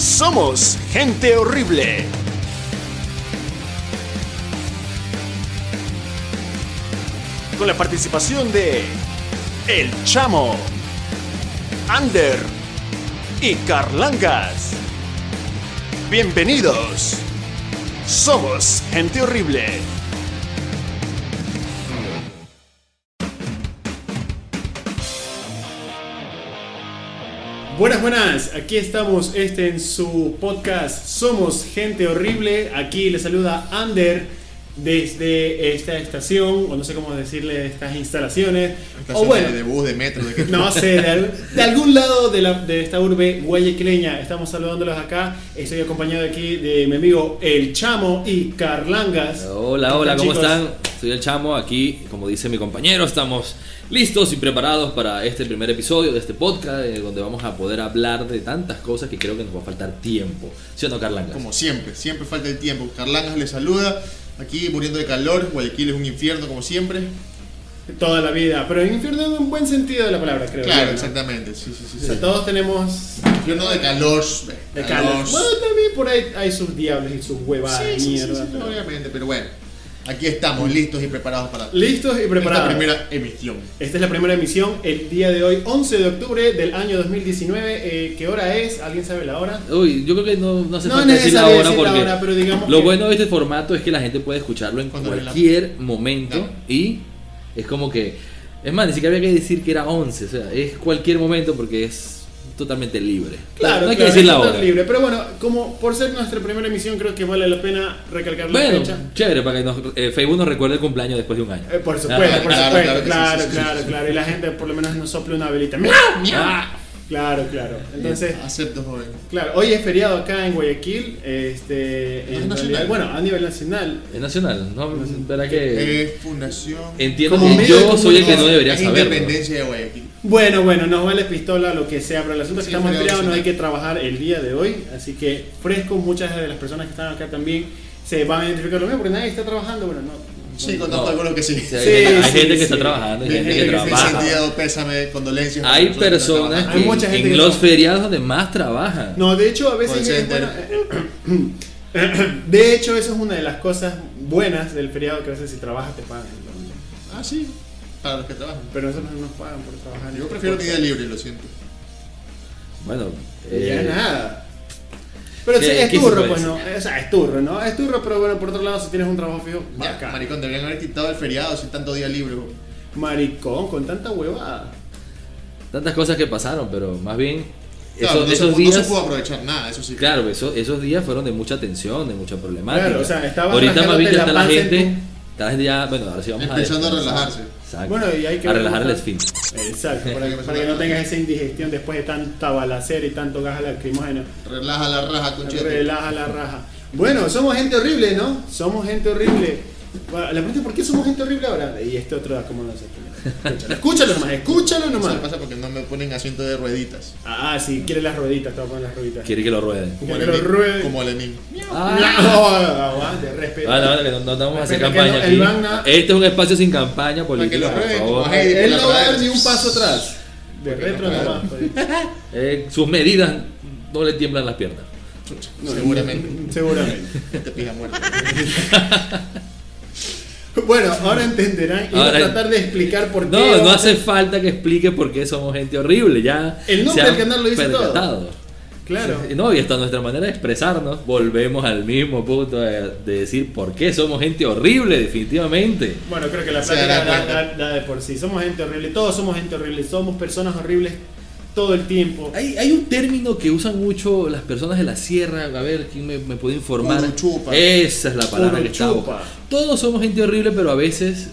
Somos gente horrible. Con la participación de El Chamo, Ander y Carlangas. Bienvenidos. Somos gente horrible. Buenas, buenas, aquí estamos este en su podcast Somos Gente Horrible. Aquí le saluda Ander desde esta estación, o no sé cómo decirle, estas instalaciones. O bueno, de bus, de metro, de qué no sé, de, al- de algún lado de, la- de esta urbe guayaquileña. Estamos saludándolos acá. Estoy acompañado aquí de mi amigo El Chamo y Carlangas. Hola, hola, ¿cómo chicos? están? Soy el Chamo, aquí, como dice mi compañero, estamos listos y preparados para este primer episodio de este podcast, eh, donde vamos a poder hablar de tantas cosas que creo que nos va a faltar tiempo. ¿Sí o no, Carlangas? Como siempre, siempre falta el tiempo. Carlangas le saluda, aquí muriendo de calor, Guayaquil es un infierno como siempre. Toda la vida, pero en infierno en un buen sentido de la palabra, creo. Claro, ¿no? exactamente, sí, sí, sí. O sí. sea, todos tenemos Infierno de calor. de calor. Bueno, también por ahí hay sus diablos y sus huevadas Sí, sí, sí, mierda. sí, pero- obviamente, pero bueno, aquí estamos listos y preparados para Listos y esta preparados. primera emisión. Esta es la primera emisión el día de hoy, 11 de octubre del año 2019. Eh, ¿Qué hora es? ¿Alguien sabe la hora? Uy, yo creo que no, no hace No falta decir la hora decir la porque hora, pero digamos lo que- bueno de este formato es que la gente puede escucharlo en Cuando le la- cualquier momento Claro. y es como que... Es más, ni siquiera había que decir que era 11, o sea, es cualquier momento porque es totalmente libre. Claro, no hay claro, que decir la hora. libre. Pero bueno, como por ser nuestra primera emisión, creo que vale la pena recalcar la Bueno, fecha. chévere, para que nos, eh, Facebook nos recuerde el cumpleaños después de un año. Eh, por supuesto, Ah, por claro, supuesto, claro claro, sí, claro, sí, sí. claro. Y la gente por lo menos nos sople una velita. Ah, Claro, claro. Entonces, acepto, joven. claro, hoy es feriado acá en Guayaquil. Este, en realidad, bueno, a nivel nacional. es nacional, ¿no? ¿Verdad que Es fundación. entiendo como que yo soy el que no debería es saberlo? independencia de Guayaquil. Bueno, bueno, nos vale pistola lo que sea, pero el asunto es que Sí, estamos feriados, no hay que trabajar el día de hoy, así que fresco, muchas de las personas que están acá también se van a identificar lo mismo, porque nadie está trabajando, bueno, no. Sí, no- conozco No. algunos que sí. Sí, hay Sí, gente, hay sí, gente que está trabajando, hay Hay gente que gente que sí, trabaja. sentido, pésame, condolencias. Hay personas que que. Hay mucha gente en que los feriados donde más trabajan. No, de hecho, a veces es bueno, De hecho, eso es una de las cosas buenas del feriado, que a veces si trabajas te pagan. Ah, sí, para los que trabajan. Pero nosotros no nos pagan por trabajar. Yo prefiero mi día libre, lo siento. Bueno, Ya eh, nada. Pero ¿qué- sí, es turro, pues no. O sea, es turro, ¿no? Es turro, pero bueno, por otro lado, si tienes un trabajo fijo, Ya, bacán. maricón, deberían haber quitado el feriado sin tanto día libre. bro. Maricón, con tanta huevada. tantas cosas que pasaron, pero más bien Claro, esos, no, esos se, días. no se pudo aprovechar nada, eso sí. Claro, eso- esos días fueron de mucha tensión, de mucha problemática. Claro, o sea, estaban Ahorita más bien está la gente. Está la gente ya, bueno, ahora sí vamos Empezando a descansar. relajarse. Exacto. Bueno, y hay que a relajar el esfínter. Exacto, para que, Para no tengas esa indigestión después de tanta balacera y tanto gas lacrimógeno. Relaja la raja, concheto. Relaja la raja. Bueno, somos gente horrible, ¿no? Somos gente horrible. Bueno, La pregunta es ¿por qué somos gente horrible ahora? Y este otro, ¿cómo no sé? Escúchalo, escúchalo nomás, escúchalo Eso nomás. me pasa porque no me ponen asiento de rueditas. Ah, sí, quiere las rueditas, te voy a poner las rueditas. Quiere que lo rueden. Como Que lo Lenin. ruede. Como Lenin. Ah, No, aguante, respeto. Vale, vale, que no, no vamos a hacer que campaña no, aquí. el Magna- Este es un espacio sin campaña que política, lo por rueden, favor. como Heidi. Él la no va a dar ni un paso atrás. De Porque retro no nomás. pues. Eh, sus medidas no le tiemblan las piernas. No, Seguramente. Seguramente. Te pija muerto. Bueno, ahora entenderán y voy a Ahora- tratar de explicar por qué. No, no hace falta que explique por qué somos gente horrible. Ya El nombre del canal lo dice todo. percatado. Claro. Sí, No, y hasta nuestra manera de expresarnos, volvemos al mismo punto de, de decir por qué somos gente horrible, definitivamente. Bueno, creo que la plática da de por sí. Somos gente horrible, todos somos gente horrible, somos personas horribles todo el tiempo. Hay, hay un término que usan mucho las personas de la sierra, a ver quién me, me puede informar. Uruchupa. Esa es la palabra que estaba. Todos somos gente horrible, pero a veces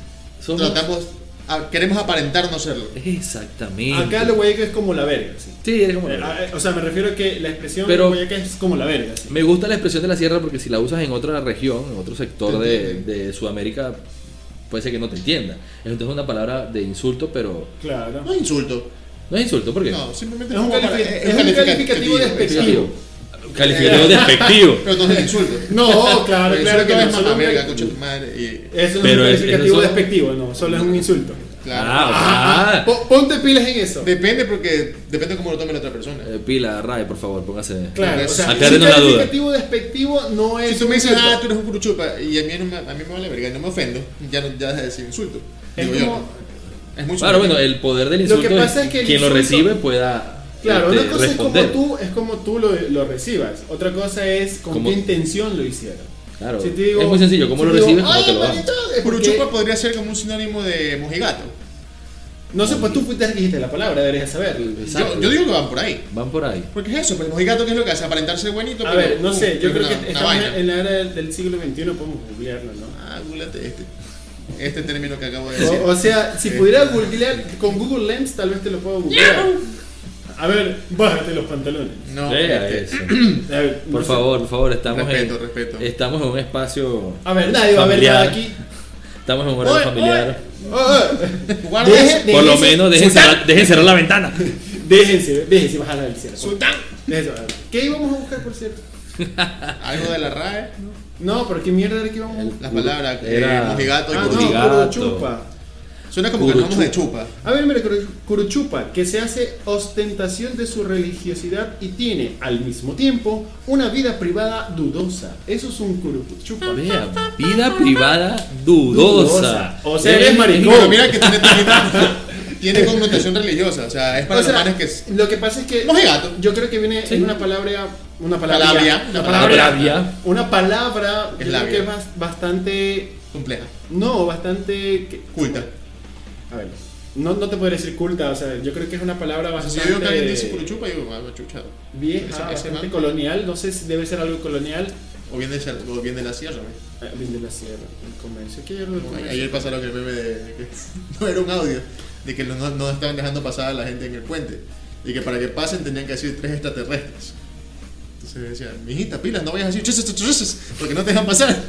somos. Tratamos, a- queremos aparentar no serlo. Exactamente. Acá lo guayaca es como la verga, sí. Sí, es como. Ah, eh, o sea, me refiero a que la expresión Pero- guayaca es como la verga, sí. Me gusta la expresión de la sierra porque si la usas en otra región, en otro sector de, de Sudamérica, puede ser que no te entienda. Entonces es una palabra de insulto, pero Claro. No es insulto. No es insulto, ¿por qué? No, simplemente Es un, como califi- para- es un calificativo despectivo. Calificativo despectivo. Pero no es insulto. No, claro, claro que no. es mamá solo un- verga, concha tu madre. Y, Eso no es un calificativo despectivo, no, solo es un insulto. claro. Ah, Ah, ah. po- ponte pilas en eso. Depende porque depende cómo lo tome la otra persona. Eh, Pila, Ray, por favor, póngase. Claro, o sea, un Aclárenos la duda. despectivo no es. Si tú me dices, insulto. ah, tú eres un curuchupa, y a mí, no me, a mí me vale verga, no me ofendo, ya, no, ya deja de decir insulto. Es Digo yo. Es Claro, bueno, el poder del Lo insulto que pasa es que el quien lo recibe pueda Claro, este, una cosa responder. es como tú, es como tú lo, lo recibas. Otra cosa es con Como- qué intención lo hicieron. Claro, Si te digo- es muy sencillo, cómo si lo digo, recibes, cómo "Ay, te lo dan. hermanito", es porque- Curuchupa podría ser como un sinónimo de mojigato. No sé, pues tú fuiste el que dijiste la palabra, deberías saberlo. Yo, yo digo que van por ahí. Van por ahí. Porque es eso, pues el mojigato, ¿qué es lo que hace? Aparentarse buenito. A pero, ver, no uh, sé, yo es creo una- que estamos en la era del, del siglo XXI, podemos googlearlo, ¿no? Ah, googlate este. Este término que acabo de decir. O, o sea, si Eh, pudiera googlear con Google Lens, tal vez te lo puedo googlear. A ver, bájate los pantalones. No, este, eso. A ver, Por no sé. favor, por favor, estamos Respeto, en respeto. estamos en un espacio A ver, nadie va a ver nada aquí. estamos en un horario familiar. oye, Deje-. Por lo menos dejen cerrar, dejen cerrar la ventana. Déjense, déjense bajar al cielo. Sultán. Déjense bajar. ¿Qué íbamos a buscar, por cierto? Algo de la RAE. No, pero qué mierda era que íbamos a buscar. Las palabras eh, Era- mojigato y Ah, curuchupa. no. Suena como que hablamos de chupa. A ver, mira, curu- curuchupa, que se hace ostentación de su religiosidad y tiene al mismo tiempo una vida privada dudosa. Eso es un curuchupa. Vea, vida privada dudosa. O sea, eres Eh, maricón. Pero mira que tiene, tiene, tiene connotación religiosa. O sea, es para O sea, los manes que. lo que pasa es que Mojigato. yo creo que viene Sí. en una palabra una palabra Palabra, una palabra una palabra Es yo creo labia. que es bas- bastante Compleja. no bastante Culta. a ver no, no te podría decir culta o sea yo creo que es una palabra O sea, si bastante yo digo que alguien dice curuchupa, digo, ah, chucha. vieja Ese- bastante colonial no sé si debe ser algo colonial O bien de, o bien de la sierra. Eh, bien de la sierra el comercio ¿qué algo Como comercio? Ayer pasaron el meme de que no era un audio, de que no, no estaban dejando pasar a la gente en el puente. Y que para que pasen tenían que decir tres extraterrestres. Entonces decían, mijita, pilas, no vayas a decir chus, chus, chus, chus, porque no te dejan pasar.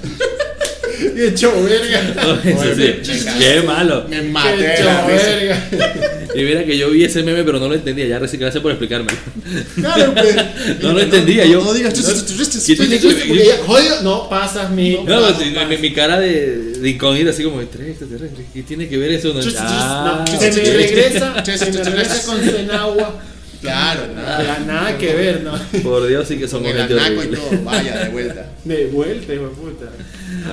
qué show verga Sí, sí. Qué malo. Me maté de la verga Y mira que yo vi ese meme, pero no lo entendía. Ya recién gracias por explicarme. Claro, pues. No lo entendía yo. No digas chus, chus, chus, chus, chus. ¿Qué tiene Porque ya- jodido no pasas mi No, pasas, pues, mi, pasas. mi cara de, de incógnita, así como de tres extraterrestres. ¿Qué tiene que ver eso? Se me regresa, chus, se me Claro, nada. Nada que ver, ¿no? por Dios, sí que somos gente y horrible. todo. Vaya, de vuelta. De vuelta, hijo de puta.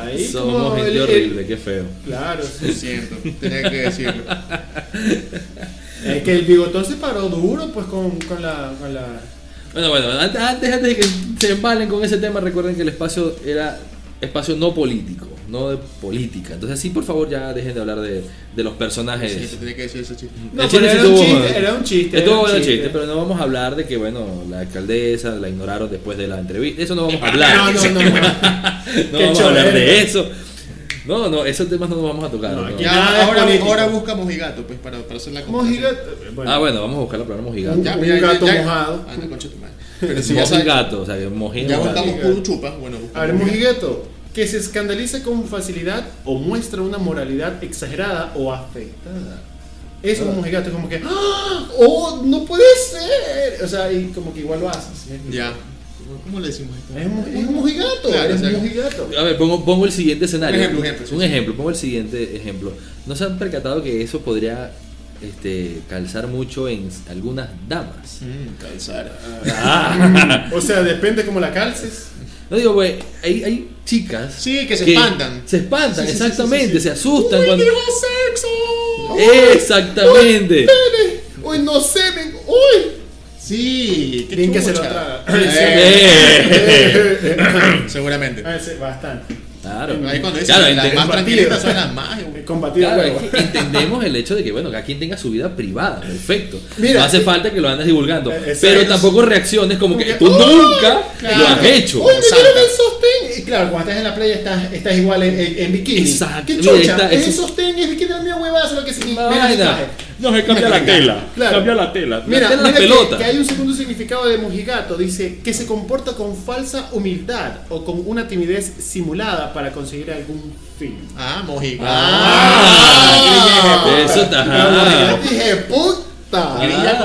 Ahí Somos como gente el- horrible, qué feo. Claro, Lo siento, tenía que decirlo. es que el bigotón se paró duro, pues con, con la. Con la... Bueno, bueno, antes, antes, antes de que se embalen con ese tema, recuerden que el espacio era espacio no político, no de política. Entonces, sí, por favor, ya dejen de hablar de, de los personajes. Sí, te tenía que decir ese chiste. No, chiste era sí un chiste, era un chiste. Estuvo era un bueno el chiste, pero no vamos a hablar de que, bueno, la alcaldesa la ignoraron después de la entrevista. Eso no vamos a hablar. No, no, no. no. No Qué vamos a hablar de eso. No, no, esos temas no los vamos a tocar. No, no. Ya, ahora, ahora busca mojigato, pues, para, para hacer la comparación. Mojigato. Bueno, Ah, bueno, vamos a buscar la palabra mojigato. Un- un gato mojado. Ah, no, concha tu madre. Pero si ya, sabes- Mojigato, o sea, que mojigato. ya buscamos mojigato. curuchupa, bueno, A ver, mojigato. Que se escandaliza con facilidad o muestra una moralidad exagerada o afectada. Eso es un mojigato, es como que. ¡Ah! ¡Oh, no puede ser! O sea, y como que igual lo haces. Ya. ¿Cómo- ¿Cómo le decimos esto? Es, un- es un mojigato, Claro, es o sea, un mojigato. A ver, pongo, pongo el siguiente escenario. Un ejemplo, un ejemplo, sí, Un sí. ejemplo, pongo el siguiente ejemplo. ¿No se han percatado que eso podría este, calzar mucho en algunas damas? Mm, calzar. Ah. O sea, depende cómo la calces. No digo, güey, hay, hay chicas Sí, que se espantan. Se espantan, Sí, sí, sí, exactamente, sí, sí, sí. se asustan ¡Uy, cuando. dijo sexo! Exactamente. ¡Pene! ¡Uy, no sé! ven- ¡Uy! Sí, Bien que chucha. traga. Eh, Eh. Seguramente. Ah, sí, bastante. Claro. Ahí cuando dicen Claro, las más tranquilitas son las más. Combatido Claro, es que entendemos el hecho de que, bueno, cada quien tenga su vida privada, perfecto. Mira, no hace eh, falta que lo andes divulgando. eh, exacto. pero tampoco reacciones como que tú ¡oh! nunca Claro. lo has hecho. ¡Uy, me dieron el sostén! Y claro, cuando estás en la playa estás, estás igual en, en, en bikini. Exacto. ¿Qué Mira, chocha? está- es el eso- sostén y el bikini es mi huevada, lo que se traje. No se cambia la tela. Claro. Cambia la tela. Mira, la tela mira que- pelota. Que, hay un segundo significado de mojigato. Dice que se comporta con falsa humildad o con una timidez simulada para conseguir algún fin. Ah, mojigato. Ah, grilla de puta. eso está- La dije, puta. Grilla,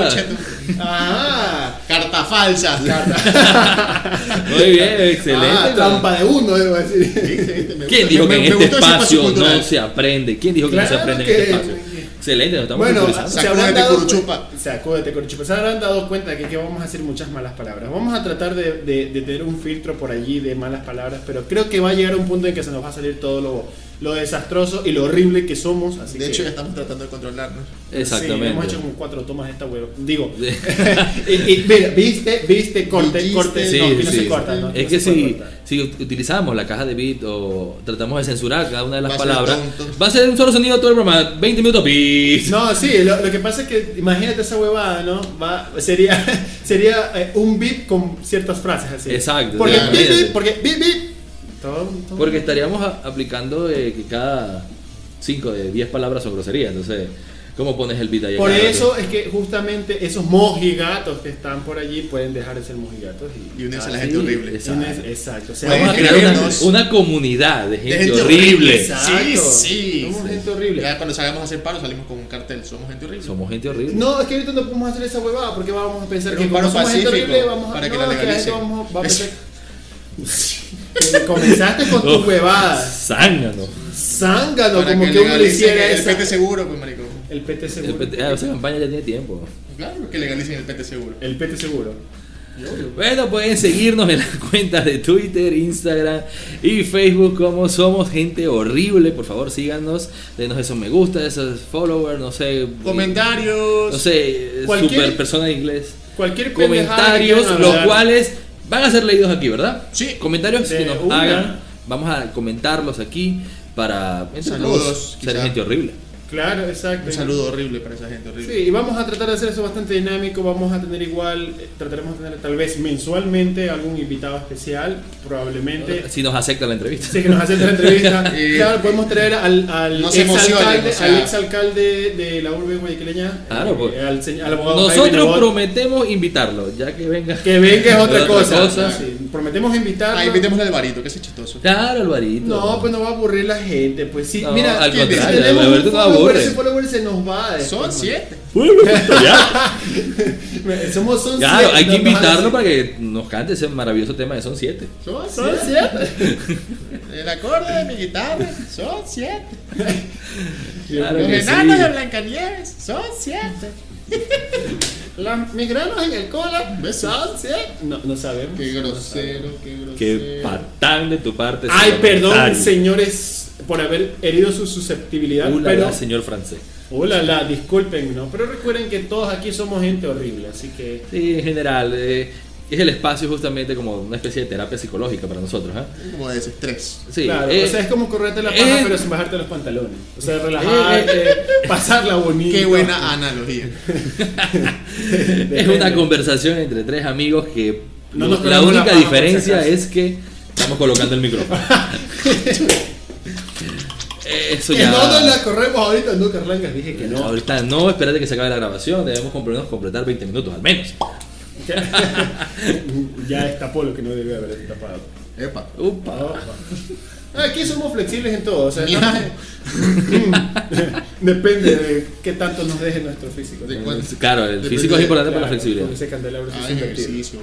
Ah. Ah, Carta falsa. Muy bien, excelente. Ah, trampa de uno, debo decir. ¿Quién dijo que Me- en me este espacio no se aprende? ¿Quién dijo que no se aprende que- en este espacio? Excelente, nos estamos Bueno, se habrán Sacúdete, dado Curuchupa. Se habrán dado cuenta que aquí vamos a hacer muchas malas palabras. Vamos a tratar de, de- de tener un filtro por allí de malas palabras, pero creo que va a llegar un punto en que se nos va a salir todo lo, lo desastroso y lo horrible que somos. Así De que, hecho, ya estamos tratando de controlarnos. Exactamente. Sí, hemos hecho como cuatro tomas de esta huevo. Digo, y, y mira, viste, viste, corte, corte. Sí, no, aquí no sí. se corta. No, aquí Es no que si, si utilizamos la caja de bit o tratamos de censurar cada una de las Va palabras, tonto. va a ser un solo sonido todo el programa, 20 minutos, pis. No, sí, lo, lo que pasa es que imagínate esa huevada, ¿no? Va, sería sería eh, un beat con ciertas frases así. Exacto, Porque beat, beat, porque beat, beat. Todo, todo. Porque estaríamos a- aplicando eh, que cada 5 de 10 palabras son groserías, entonces, ¿cómo pones el beat ahí? Por eso es que justamente esos mojigatos que están por allí pueden dejar de ser mojigatos y, Y unirse a la gente horrible. Exacto. exacto. O sea, Vamos a vamos crear una, una comunidad de gente, gente horrible. horrible. Exacto. Sí, sí. Somos sí. gente horrible. Ya cuando salgamos a hacer paro salimos con un cartel. Somos gente horrible. Somos gente horrible. No, es que ahorita no podemos hacer esa huevada porque vamos a pensar Pero que como paro somos gente pacífico, horrible vamos a para que no, la es la gente legalicen. vamos- va a pensar que comenzaste con tus huevadas. Zángano. Zángano, Para como que uno le legalicen hiciera el esa. PT seguro, pues marico. El PT El seguro. PT ah, esa campaña ya tiene tiempo. Claro, que legalicen el PT seguro. El PT seguro. Bueno, pueden seguirnos en las cuentas de Twitter, Instagram y Facebook como Somos Gente Horrible. Por favor, síganos, denos esos me gusta, esos followers, no sé. Comentarios. No sé, Cualquier- super persona de inglés. Cualquier que Comentarios, los cuales van a ser leídos aquí, ¿verdad? Sí. Comentarios De que nos una. hagan, vamos a comentarlos aquí para Saludos, ser gente horrible. Claro, exacto. Un saludo horrible para esa gente horrible. Sí, y vamos a tratar de hacer eso bastante dinámico. Vamos a tener igual, eh, trataremos de tener tal vez mensualmente algún invitado especial, probablemente. Si nos acepta la entrevista. Sí, que nos hacen la entrevista. Eh, claro, podemos traer al, al no exalcalde, o sea. exalcalde de la urbe guayaquileña. Claro, pues. eh, al, al abogado Nosotros prometemos invitarlo, ya que venga. Que venga es otra, Otra cosa. cosa. Sí, prometemos invitarlo. Ah, invitémosle al barito, que ese chistoso. Claro, Alvarito. No, pues no va a aburrir la gente. Pues sí, No, mira, al si contrario, tenemos Alberto un no follower, aburre. ese follower se nos va. después, Son man. siete. Somos son Claro, siete, hay que invitarlo para que nos cante ese maravilloso tema de Son 7. Son Son siete. siete. El acorde de mi guitarra. Son siete. Claro Los enanos sí. de Blancanieves. Son siete. La- mis granos en el cola siete. No, no sabemos. Qué No grosero, qué grosero. Qué patán de tu parte. Ay, perdón, comentario. señores, por haber herido su susceptibilidad. Ulala, pero, señor francés. hola, la, disculpen, ¿no? Pero recuerden que todos aquí somos gente horrible, así que. Sí, en general, eh, es el espacio justamente como una especie de terapia psicológica para nosotros. ¿ah? Como de desestrés. Sí, claro, eh, o sea, es como correrte la paja, eh, pero sin bajarte los pantalones. O sea, relajarte, pasarla bonito. Qué buena analogía. es una conversación entre tres amigos que No nos la única paja, por si diferencia es que estamos colocando el micrófono. Eso Que ya. no nos la corremos ahorita, no, Carlangas, dije que no. Ahorita no, espérate que se acabe la grabación, debemos completar, completar 20 minutos al menos. ya destapó lo que no debía haber destapado. Epa. Upa. Aquí somos flexibles en todo, o sea, depende de qué tanto nos deje nuestro físico. Claro, el físico es de- importante para la flexibilidad. Ese candelabro Ah, ejercicio.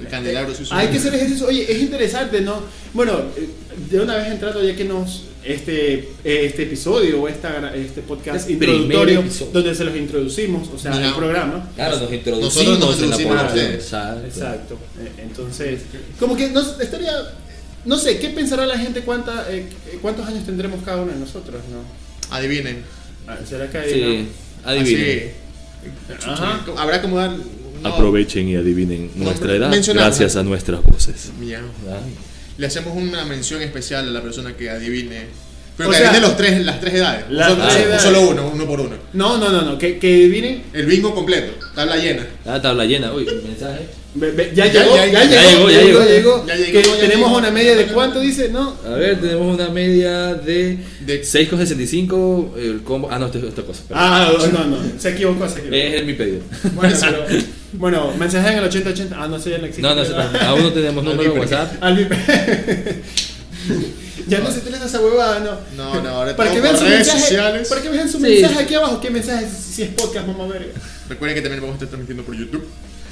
El candelabro. Hay que hacer ejercicio. Oye, es interesante, ¿no? Bueno, eh, de una vez entrando, ya que nos. Este, este episodio o esta, este podcast El introductorio, donde se los introducimos, o sea, Mira. el programa. Claro, nos introducimos, Nosotros nos en la población. Exacto. Exacto. Eh, Entonces, como que nos estaría. No sé, ¿qué pensará la gente? Cuánta, eh, ¿Cuántos años tendremos cada uno de nosotros, no? Adivinen. Ah, ¿Será que hay Sí, adivinen. Ajá. Habrá como dar. no, Aprovechen y adivinen No, nuestra edad gracias a nuestras voces. Miau. Le hacemos una mención especial a la persona que adivine. Pero O que sea, adivine los tres, las tres edades. las o solo, tres edades. solo uno, uno por uno. No, no, no, no, que, que adivinen. El bingo completo. Tabla llena. Ah, tabla llena. Uy, mensaje. Ve- ve- Ya, Ya, llegó, ya, ya, ya llegó, llegó, ya llegó, llegó. llegó. Ya llegó, Que tenemos llegó. una media de cuánto dice, ¿no? A ver, tenemos una media de, De- 6,65 el combo. Ah, no, esto es otra cosa. perdón. Ah, no, no, se equivocó, se equivocó. Es mi pedido. Bueno, pero, bueno, mensaje en el 8080. Ah, no sé, ya no existe. No, no, también. aún no tenemos número de WhatsApp. Al ya no se utiliza esa huevada, ¿no? No, no, ahora para que vean por su redes mensaje, sociales. Para que vean su Sí. mensaje aquí abajo. ¿Qué mensaje? Si es podcast, mamá verga. Recuerden que también vamos a estar transmitiendo por YouTube.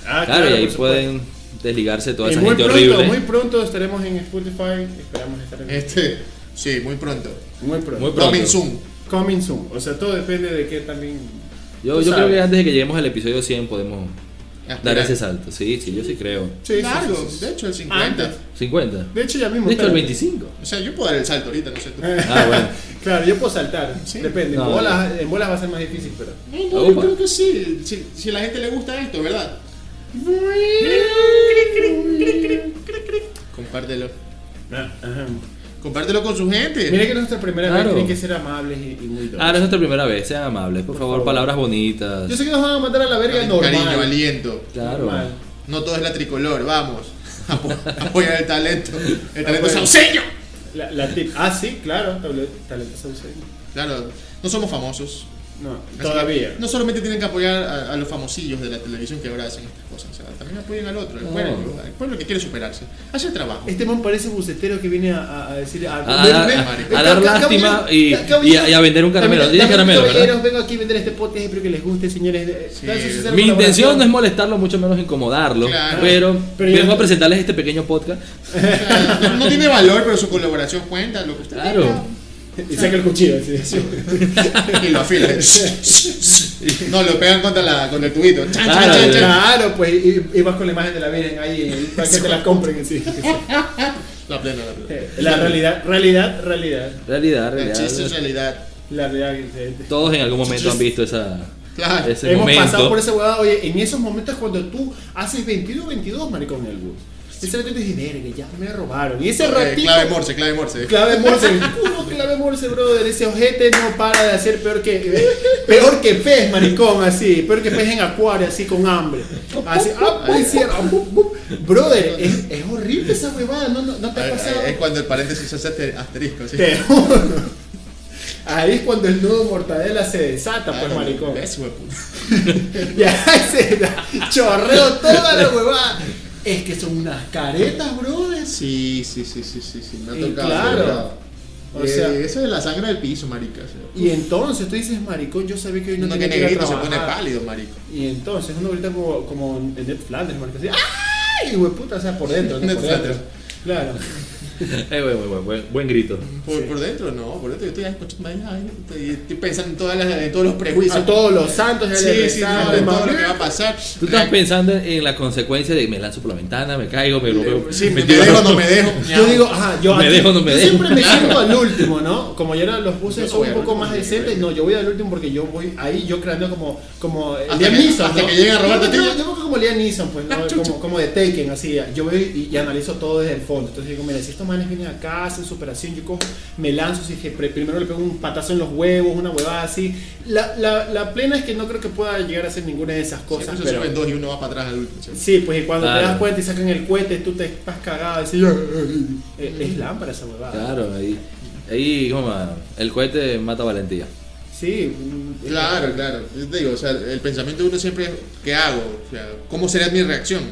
Ah, claro, y ahí pueden desligarse de toda Y esa muy gente pronto, horrible. muy pronto estaremos en Spotify. Esperamos estar en Este, sí, muy pronto. muy pronto. muy pronto. Coming soon. Coming soon. O sea, todo depende de qué también. Yo, yo creo que antes de que lleguemos al episodio 100 podemos dar Aspirar. ese salto. Sí, sí, yo sí creo. Sí, Largo, sí, sí. de hecho, el 50. Antes. 50. De hecho, ya mismo. Listo, el espérate. 25. O sea, yo puedo dar el salto ahorita, no sé tú. Ah, bueno. Claro, yo puedo saltar. Sí. Depende. No, en, bolas, en bolas va a ser más difícil, pero. No, no, yo creo que sí. Si, si a la gente le gusta esto, ¿verdad? Compártelo. Ajá. Compártelo con su gente. Mira que nuestra primera Claro. vez tienen que ser amables y, y muy. Ah, no es nuestra primera vez, sean amables. Por, Por favor, favor. palabras bonitas. Yo sé que nos van a mandar a la verga Cariño, normal. cariño, aliento. Claro. Normal. No todo es la tricolor, vamos. Apo- apoyar el talento. El talento Apoya. sauceño. La, la tip. Ah, sí, claro. Talento sauceño. Claro, no somos famosos. No, Así todavía. No solamente tienen que apoyar a, a los famosillos de la televisión que ahora hacen estas cosas, o sea, también apoyen al otro, el No. pueblo, el pueblo que quiere superarse. Hace el trabajo. Este man parece bucetero que viene a, decir a, A, ven, a- ven, a- ven, a dar lástima caballero, y, ca- caballero. y a, y a vender un caramelo. También- caramelo, vengo aquí a vender este podcast, espero que les guste, señores. Sí. Mi intención no es molestarlo, mucho menos incomodarlo. Claro. Pero, Pero vengo yo- a presentarles este pequeño podcast. No tiene valor, pero su colaboración cuenta, lo que usted Claro. Y saca el cuchillo. así. diga, y lo afila. no, lo pegan contra, la, contra el tubito. Chan, Claro, chan, chan. Claro, pues y, y vas con la imagen de la Virgen ahí para que te la compren. Sí. La plena, la plena. La realidad, realidad, realidad. Realidad, El chiste es realidad. realidad. La realidad. Todos en algún momento han visto esa, Claro. ese Hemos momento. pasado por esa huevada, oye, en esos momentos cuando tú haces 22-22, maricón, en el bus. Ese ratito dices, verga, ya me robaron. Y ese Eh, ratito... clave morse, clave morse. Clave Morse, puro clave Morse, brother. Ese ojete no para de hacer peor que peor que pez, maricón, así. Peor que pez en acuario, así con hambre. Así, ah, pues cierra. bu, bu. Brother, es, es horrible esa huevada, no, no, no te ha Ahí- pasado. ahí Es cuando el paréntesis hace este asterisco. ¿sí? Te. Ahí es cuando el nudo mortadela se desata, pues, Ah, maricón. hueputa. Ya se da chorreo toda la huevada. Es que son unas caretas, brother. Sí, sí, sí, sí, sí, sí. Me ha Y tocado. claro. O Eh, sea- eso es la sangre del piso, marica. Y entonces tú dices, maricón, yo sabía que hoy no tenía que negrito se pone pálido, marico. Y entonces uno ahorita como, como en Ned Flanders, marca así, ¡ay! Hueputa, o sea, por dentro. Claro. Eh, buen, buen, buen, buen grito. Por, Sí. por dentro, no, por dentro yo estoy escuchando, ay, estoy, estoy pensando en, todas las, en todos los prejuicios. A todos los santos Sí, sí, rezaban, no, de todo lo que va a pasar. Tú estás pensando en la consecuencia de me lanzo por la ventana, me caigo, me lo veo. Sí, me, metido dejo no me dejo. Yo digo, ajá, yo, Me aquí- dejo no me yo dejo. siempre me siento al último, ¿no? Como ya los buses no son un poco más decentes, no, yo voy al último porque yo voy ahí, yo creando como, como Hasta Liam que- Neeson, hasta ¿no? que lleguen a robarte yo, como Liam Neeson, pues, ¿no? Ah, como, como de Taken, así, yo voy y, y analizo todo desde el fondo, entonces digo, mira, si estos manes vienen acá, hacen su operación, yo cojo, me lanzo, pre- primero le pego un patazo en los huevos, una huevada así, la, la, la plena es que no creo que pueda llegar a hacer ninguna de esas cosas, se pero... suben dos y uno va para atrás al último. ¿sí? Sí, pues y cuando te Claro. das cuenta y sacan el cohete, tú te estás cagado, así, eh, es lámpara esa huevada. Claro, ahí. Ahí, como el cohete mata valentía. Sí, mm, Claro, claro. Yo te digo, o sea, el pensamiento de uno siempre es, ¿qué hago? O sea, ¿cómo sería mi reacción?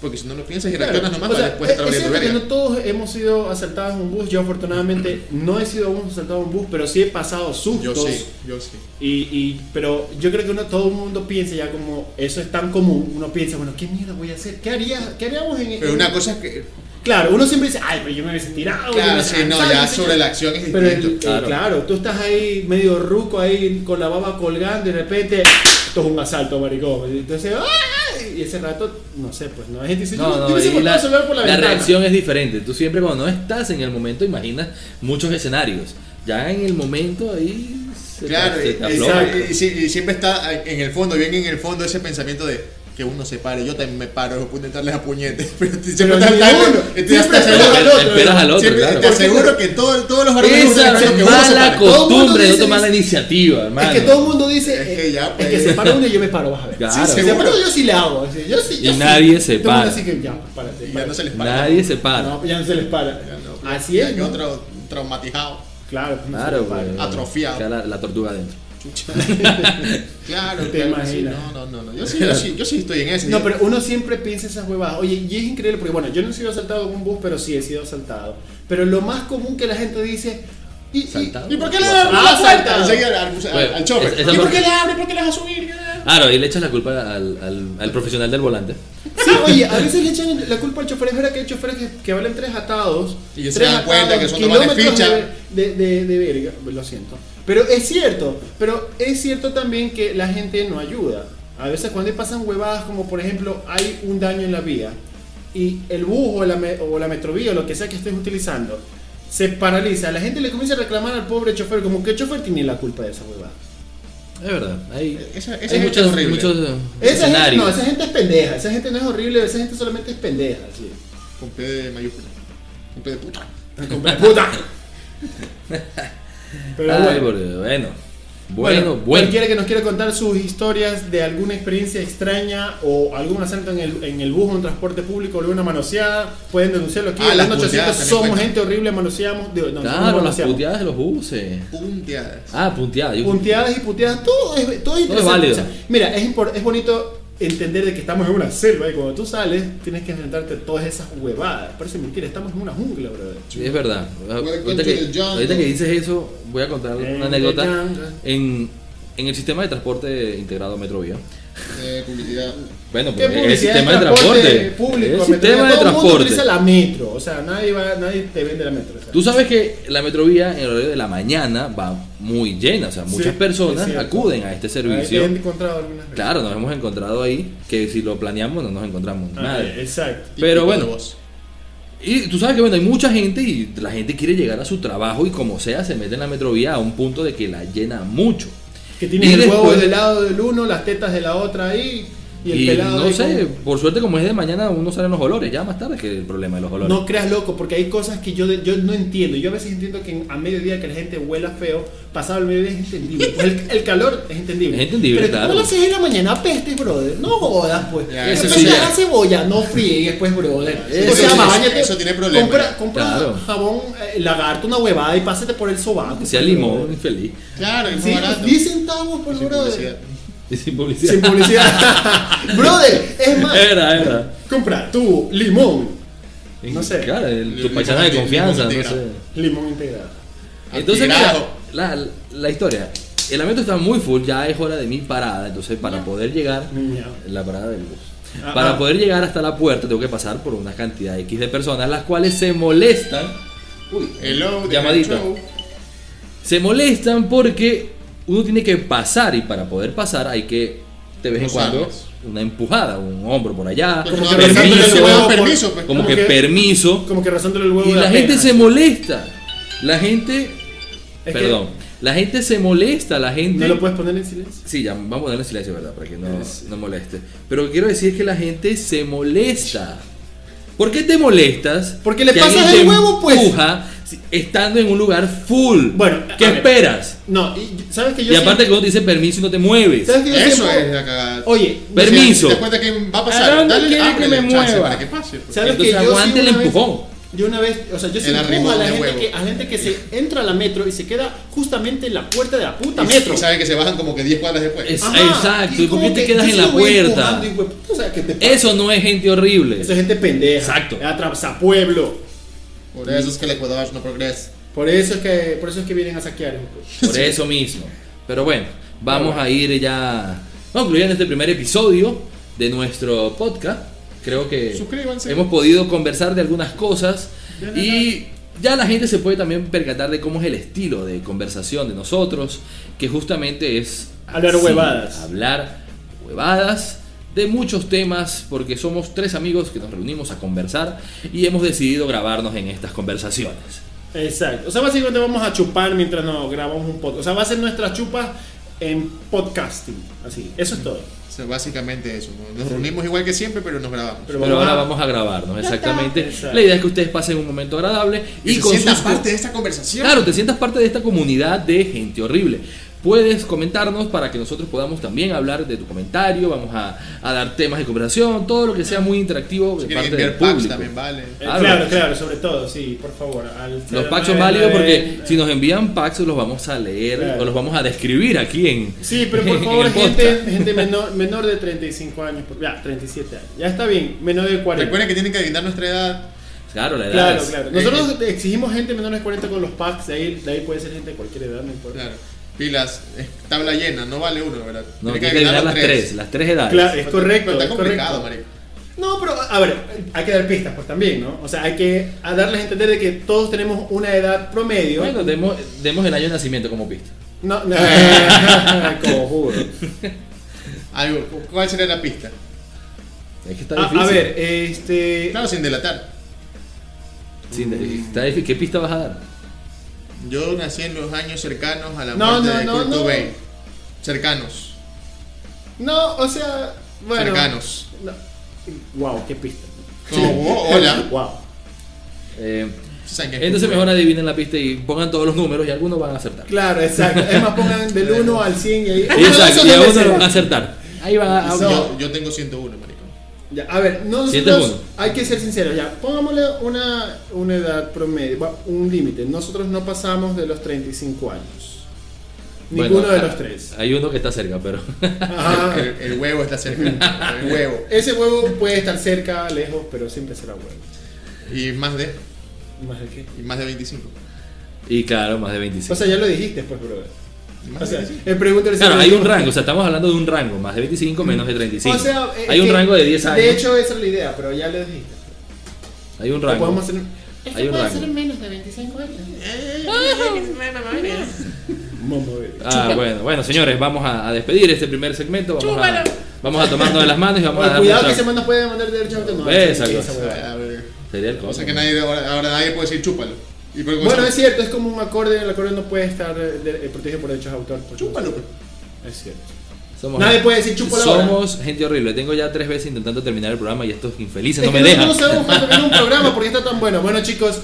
Porque si no lo piensas y Claro. reaccionas nomás, O sea, después es- es cierto que no todos hemos sido asaltados en un bus. Yo afortunadamente no he sido asaltado en un bus, pero sí he pasado Yo sustos. sí, yo sí. Y, y- pero yo creo que uno, todo el mundo piensa ya como eso es tan común. Uno piensa, bueno, ¿qué mierda voy a hacer? ¿Qué, haría, qué haríamos en Pero en- una cosa es que, Claro, uno siempre dice, ay, pero yo me hubiese tirado. yo claro, sí, no, ya sobre yo". la acción es Pero el- distinto. eh, Claro. claro. tú estás ahí medio ruco ahí con la baba colgando y de repente esto es un asalto, maricón. Entonces, ¡ay! Y ese rato, no sé, pues no que dice, No, no, y la, por la, la reacción es diferente. Tú siempre cuando no estás en el momento imaginas muchos escenarios. Ya en el momento ahí se te- Claro, se te y- y- y siempre está en el fondo, bien en el fondo ese pensamiento de que uno se pare, yo también me paro, puedo intentarles a puñetes, pero te- siempre te- aseguro- esperas al otro, Esperas al otro, siempre claro. te aseguro que todo- todos los buscan Esa que mala mundo costumbre de no dice- tomar la iniciativa, hermano. Es que todo el mundo dice, Es que eh, ya, es pues. que se para uno y yo me paro, vas a ver. Claro. Sí, se para yo sí le hago. así, Yo sí, Y nadie se para. así que ya, no se les para. Nadie se para. No, ya no se les para. Así ya es. que traumatizado. Claro, pues, no se Claro, les para. güey. Atrofiado. La tortuga adentro. Chucha. claro, Te claro sí. imaginas. No, no, no, no. Yo sí, yo sí, yo sí estoy en ese. No, Yo- pero uno siempre piensa esas huevadas. Oye, y es increíble porque, bueno, yo no he sido asaltado en un bus, pero sí he sido asaltado. Pero lo más común que la gente dice. ¿Y, y-. ¿Y por qué le Ah, abre la puerta? saltado. Enseguida al, al, Bueno, al chofer. ¿Y por qué le abre? ¿Por qué le vas a subir? Claro, ahí le echas la culpa al, al- al profesional del volante. Sí, oye, a veces le echan la culpa al chofer. Es verdad que hay choferes que, que valen tres atados. Y ellos se dan cuenta que son de kilómetros ficha. De, de, de verga, lo siento. Pero es cierto, pero es cierto también que la gente no ayuda. A veces cuando pasan huevadas, como por ejemplo, hay un daño en la vía y el bus o la, o la metrovía o lo que sea que estés utilizando se paraliza. La gente le comienza a reclamar al pobre chofer, como que el chofer tiene la culpa de esa huevada. Es verdad. Hay, Esa- esa hay gente muchos, es horrible. muchos Esa gente, no, esa gente es pendeja. Esa gente no es horrible, esa gente solamente es pendeja. Sí. Con P de mayúscula. Con P de puta. Compré puta. Pero Ay, bueno. bueno. Bueno, Bueno. Cualquiera que nos quiera contar sus historias de alguna experiencia extraña o algún asalto en el, en el bus o en transporte público o alguna manoseada, pueden denunciarlo aquí. Ah, en las 800 puteadas también somos gente horrible, manoseamos. digo, no, no Claro, las puteadas de los buses. Punteadas. Ah, punteadas. Punteadas y puteadas, todo es, todo es interesante. válido. O sea, mira, es, es bonito entender de que estamos en una selva y cuando tú sales tienes que enfrentarte a todas esas huevadas. Parece mentira, estamos en una jungla, brother. Sí, es verdad. Ahorita to que, ahorita que dices eso, voy a contar En una anécdota. En, en el sistema de transporte integrado Metrovía. Eh, publicidad. Bueno, ¿Qué pues el publicidad sistema de transporte transporte. público? el Metro? sistema de Todo el mundo transporte. utiliza la metro, o sea, nadie, va, nadie te vende la metro. o sea. Tú sabes que la Metrovía en el horario de la mañana va muy llena, o sea, muchas es personas acuden a este Ahí servicio. te he encontrado algunas veces. Claro, nos hemos encontrado ahí, que si lo planeamos no nos encontramos Ah, nada. exacto. Pero bueno. Y tú sabes que bueno, hay mucha gente y la gente quiere llegar a su trabajo y como sea se mete en la Metrovía a un punto de que la llena mucho. Que tienes Y el huevo del lado del uno, las tetas de la otra ahí y el Y pelado no sé, con- por suerte como es de mañana uno salen los olores, ya más tarde que el problema de los olores. No creas loco, porque hay cosas que yo, de- yo no entiendo. Yo a veces entiendo que a mediodía que la gente huela feo, pasado el mediodía es entendible. Pues el, el calor es entendible. Es entendible, Pero claro. como a las 6 de la mañana apestes, brother. No jodas, pues. Ya, eso sí ya. la cebolla, no friegues, pues, brother. Eso o sea, sí, bañate, eso tiene problema. Compra, compra Claro. jabón eh, lagarto, una huevada y pásate por el sobaco. Que sea pues, limón, infeliz. Claro, es Sí, más barato. 10 centavos por Sin brother. Y sin publicidad. Sin publicidad. brother, es más. Era, era. Compra tu limón. No sé. Claro, el- tu paisana de confianza, no sé. Limón integrado. Entonces, mira, la, la historia. El aumento está muy full, ya es hora de mi parada. Entonces, para poder llegar, la parada del bus. Ah, Para ah. poder llegar hasta la puerta, tengo que pasar por una cantidad X de personas, las cuales se molestan. Uy, Hello, llamadita. Se molestan porque uno tiene que pasar y para poder pasar hay que, de vez en cuando, una empujada, un hombro por allá, Como que permiso, el huevo permiso, pues. como como que que- permiso. Como que el huevo Y de la gente pena. se molesta. La gente. Es perdón. La gente se molesta. La gente. ¿No lo puedes poner en silencio? Sí, ya vamos a ponerlo en silencio, ¿verdad? Para que no, no moleste. Pero lo que quiero decir es que la gente se molesta. ¿Por qué te molestas? Porque le pasas el huevo, pues. empuja estando en un lugar full. Bueno, ¿qué a ver. esperas? No, y ¿sabes que yo y aparte siempre- que uno te dice permiso y no te mueves. ¿Sabes que yo Eso siempre- es la cagada. Oye, Permiso. Si te das cuenta que va a ¿A pasar, dónde dale, quiere que me mueva? para que pase. pues. ¿Sabes Entonces que yo aguante sí el una vez- empujón. Yo una vez, o sea, yo sí empujo a la de gente huevo. que a gente que se entra a la metro y se queda justamente en la puerta de la puta Y- metro. Y saben que se bajan como que 10 cuadras después. Es- Ajá, Exacto, ¿y por como qué te que quedas en la puerta? empujando o sea, ¿qué te? Eso no es gente horrible. Esa gente pendeja. Exacto. Atrasa pueblo. Por eso es que el Ecuador no progresa. Por eso es que, por eso es que vienen a saquear. Por eso mismo. Pero bueno, vamos a ir ya concluyendo este primer episodio de nuestro podcast. Creo que Suscríbanse. hemos podido conversar de algunas cosas y ya la gente se puede también percatar de cómo es el estilo de conversación de nosotros, que justamente es Hablar huevadas. Hablar huevadas de muchos temas, porque somos tres amigos que nos reunimos a conversar y hemos decidido grabarnos en estas conversaciones. Exacto. O sea, básicamente vamos a chupar mientras nos grabamos un podcast. O sea, va a ser nuestra chupa en podcasting. Así. Eso es todo. O sea, básicamente eso. ¿no? Nos reunimos igual que siempre, pero nos grabamos. Pero ahora a- vamos a grabarnos, exactamente. Exacto. La idea es que ustedes pasen un momento agradable y y se con sientan sus parte de esta conversación. Claro, te sientas parte de esta comunidad de gente horrible. Puedes comentarnos para que nosotros podamos también hablar de tu comentario, vamos a, a dar temas de conversación, todo lo que sea muy interactivo Si de parte del público. también vale. Eh, Claro. Claro, claro, sobre todo, sí, por favor. al Los packs 09, son válidos porque 9, si nos envían packs los vamos a leer Claro. o los vamos a describir aquí en Sí, pero por favor, gente, gente menor, menor de 35 años, por- ya, 37 años. Ya está bien, menor de 40. Recuerden que tienen que adivinar nuestra edad. Claro, la edad Claro, es- claro. Nosotros exigimos gente menor de 40 con los packs, de ahí, de ahí puede ser gente de cualquier edad, no importa. Claro. Pilas, es tabla llena, no vale uno, ¿verdad? No, Tiene que adivinar las tres, las tres edades. Claro, es Pero correcto. Está es complicado, correcto. marico. No, pero a ver, hay que dar pistas pues también, ¿no? O sea, hay que a darles a entender de que todos tenemos una edad promedio. Bueno, demos, demos el año de nacimiento como pista. No, no, como juro. Algo, ¿Cuál sería la pista? Es que está A, difícil. a ver, este. Claro, sin delatar. Está difícil. ¿Qué pista vas a dar? Yo nací en los años cercanos a la No, muerte no, de no, Kurt no. Cobain. Cercanos. No, o sea. Bueno. Cercanos. no. Wow, qué pista. Oh, hola. Wow. Eh, ¿Saben qué es entonces mejor adivinen la pista y pongan todos los números y algunos van a acertar. Claro, exacto. Es más, pongan del 1 al 100 y ahí. Exacto, y a debe uno ser. van a acertar. Ahí va a... Yo, yo tengo 101, marico. Ya, a ver, nosotros hay que ser sinceros, ya, pongámosle una, una edad promedio, un límite. Nosotros no pasamos de los 35 años. Bueno, Ninguno de los tres. Hay uno que está cerca, pero... Ajá. El, el huevo está cerca. El huevo. Ese huevo puede estar cerca, lejos, pero siempre será huevo. Y más de. ¿Más de qué? Y más de 25. Y claro, más de 25. O sea, ya lo dijiste, pues, brother. O sea, 25. el pregunta Claro, hay un rango, o sea, estamos hablando de un rango, más de 25, menos de 35. O sea, es hay un que, rango de 10 años. De hecho, esa es la idea, pero ya lo dijiste. hay un rango. podemos hacer. Hay un rango. menos de 25 años. Ah, bueno, bueno, señores, vamos a, a despedir este primer segmento. Vamos a, vamos a tomarnos de las manos y vamos a dar cuidado mucha- que ese man nos puede mandar derecho a auto. No, Esa esa- cosa. esa. Sería el O colmo. sea que nadie, ahora, ahora nadie puede decir chúpalo. Y por Bueno, es cierto, es como un acorde, el acorde no puede estar eh, de- eh, protegido por derechos de autor. porque- Chúpalo, pues. Es cierto. Somos, Nadie puede decir chúpalo ahora. somos gente horrible. Tengo ya tres veces intentando terminar el programa y estos infelices Es no que me dejan. nosotros sabemos cuándo termina un programa porque está tan bueno. Bueno, chicos,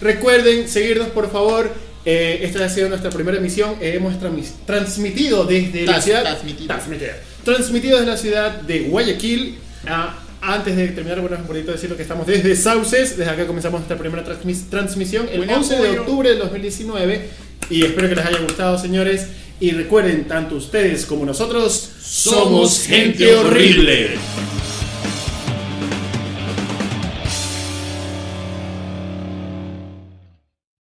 recuerden seguirnos, por favor. Eh, esta ha sido nuestra primera emisión. Eh, hemos transmis- transmitido desde la ciudad. transmitido. Transmitido. Transmitido desde la ciudad de Guayaquil. Ah, antes de terminar, bueno, es bonito decirlo que estamos desde Sauces. Desde acá comenzamos nuestra primera transmis- transmisión el Buen 11 de octubre del 2019. Y espero que les haya gustado, señores. Y recuerden, tanto ustedes como nosotros somos gente horrible.